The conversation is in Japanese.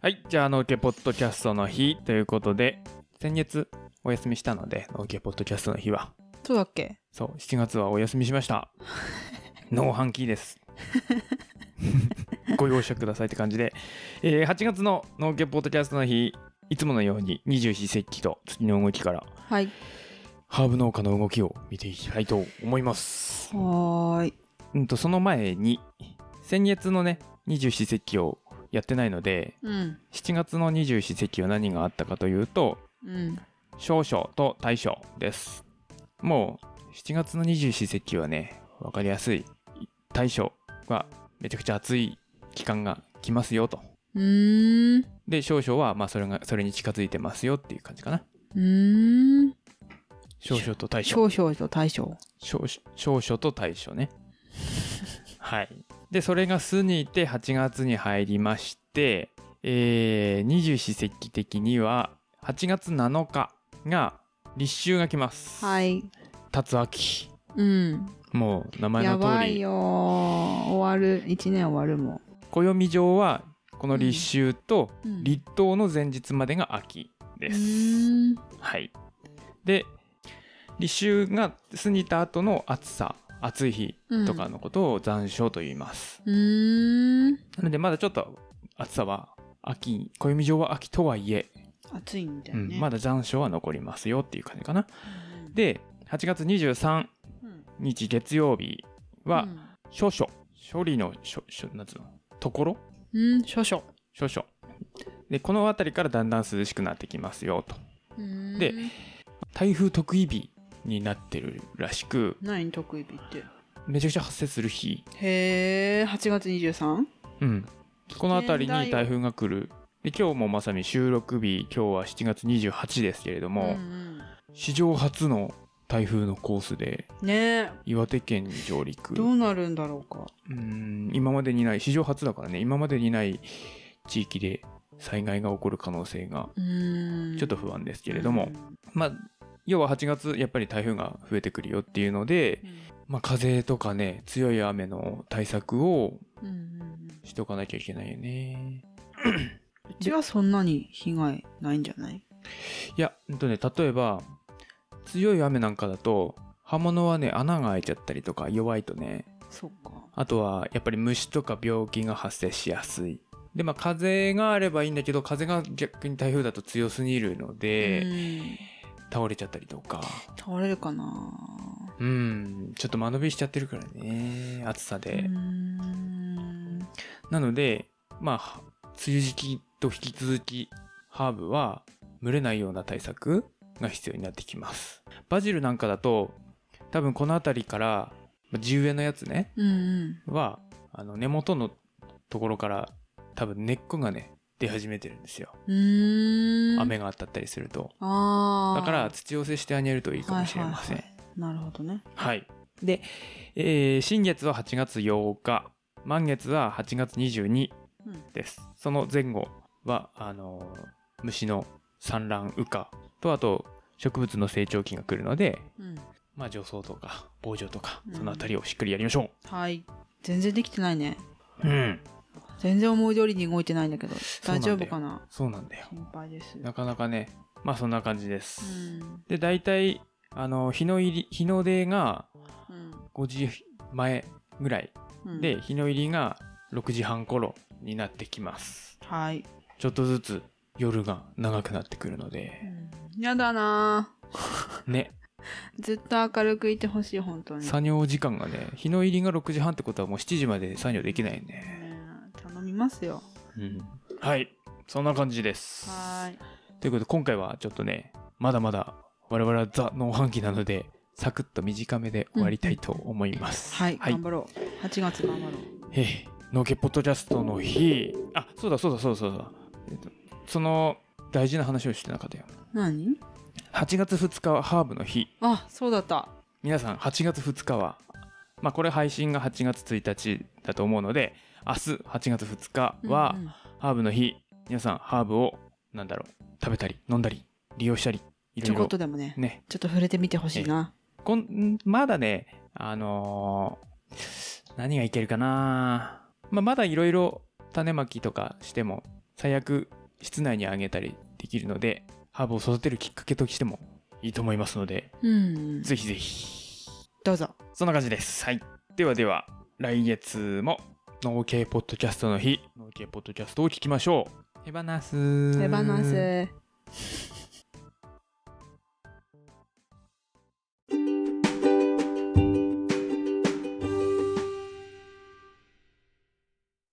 はい。じゃあ、農家ポッドキャストの日ということで、先月お休みしたので、農家ポッドキャストの日は。そうだっけ？そう、7月はお休みしました。農飯期です。ご容赦くださいって感じで、えー8月の農家ポッドキャストの日、いつものように二十四節気と月の動きから、はい。ハーブ農家の動きを見ていきたいと思います。はーい。うんと、その前に、先月のね、二十四節気をやってないので、うん。7月の二十四節気は何があったかというと、うん。少々と大暑です。もう7月の二十四節気はね、わかりやすい。大暑はめちゃくちゃ暑い期間が来ますよと。うーん。で、少々はまあそれが、それに近づいてますよっていう感じかな。うーん。少々と大暑。少々と大将。少々と大暑ね。はい。で、それが過ぎて8月に入りまして、えー、二十四節気的には8月7日が立秋が来ます。はい。辰秋。うん。もう名前やの通りばいよー。終わる。一年終わるも暦上はこの立秋と。立冬の前日までが秋でうす。ーん。はい。で立秋が過ぎた後の暑さ暑い日とかのことを残暑と言います。うーん。なのでまだちょっと暑さは秋暦上は秋とはいえ、暑いみたいうね。ん、まだ残暑は残りますよっていう感じかな。うん、で8月23うん、日月曜日はうん処暑処理の処処なんつうの？ところ？うん、少々。少々でこの辺りからだんだん涼しくなってきますよとで台風得意日になってるらしく何得意日って？めちゃくちゃ発生する日、へえ、8月 23? うん、この辺りに台風が来る。で今日もまさに収録日今日は7月28ですけれども、ん史上初の台風のコースでうん、ね。え、岩手県に上陸。どうなるんだろうか？うん今までにない史上初だからね今までにない地域で災害が起こる可能性が。ちょっと不安ですけれども、まあ要は8月やっぱり台風が増えてくるよっていうので、うん、まあ、風とかね強い雨の対策をうんうんうん。しとかなきゃいけないよね。うちはそんなに被害ないんじゃない？いやほんとね例えば強い雨なんかだと刃物はね穴が開いちゃったりとか弱いとね。そっか。あとはやっぱり虫とか病気が発生しやすい。でまあ風があればいいんだけど風が逆に台風だと強すぎるので、うん倒れちゃったりとか。倒れるかな。うんちょっと間延びしちゃってるからね暑さうで、なのでまあ梅雨時期と引き続きハーブは蒸れないような対策が必要になってきます。バジルなんかだと多分この辺りからまあ地植えのやつねうんうん。はあの根元のところから多分根っこがね出始めてるんですよ、雨が当たったりすると。だから土寄せしてあげるといいかもしれませんはい。はいはいなるほどね。はい。で、えー新月は8月8日、満月は8月22うんです。その前後は、あのー虫の産卵、羽化。と、あと、植物の成長期が来るので、うん。まあ、除草とか、防除とかう、ん。そのあたりをしっかりやりましょはい。全然できてないね。う。うん。全然思い通りに動いてないんだけどう大丈夫かな？そうなんだよ。心配です。なかなかね、まあ、そんな感じでうす。ん。で、大体、あの、日の入り、日の出がうん。5時前ぐらいうん。で、日の入りが6時半頃になってきます。はい。ちょっとずつ夜が長くなってくるのうで、ん。やだな。ね、ずっと明るくいてほしい本当に。作業時間がね、日の入りが6時半ってことはもう7時まで作業できないよね。ますようん。はい。そんな感じです。はーいということで、今回はちょっとね、まだまだ我々はザ・農飯期なので、サクッと短めで終わりたいと思います。はい、はい頑。張ろう8月頑張ろうえー、農家ポッドキャストの日、あ、そうだそうだそうだそうだ。えっと、その大事な話をしてなかったよ。何？8月2日はハーブの日。あそうだった皆さん8月2日はまあこれ配信が8月1日だと思うので明日8月2日はハーブの日、皆さんハーブをなんだろう食べたり飲んだり利用したりいちょころいろっとでもねね。ちょっと触れてみてほしいな。こんまだねあのー何がいけるかな、まあ、まだいろいろ種まきとかしても最悪室内にあげたりできるのでハーブを育てるきっかけとしてもいいと思いますのでうん。ぜひぜひ。どうぞ。そんな感じです。はい。ではでは、来月も農系ポッドキャストの日、農系ポッドキャストを聞きましょう。手放す。手放す。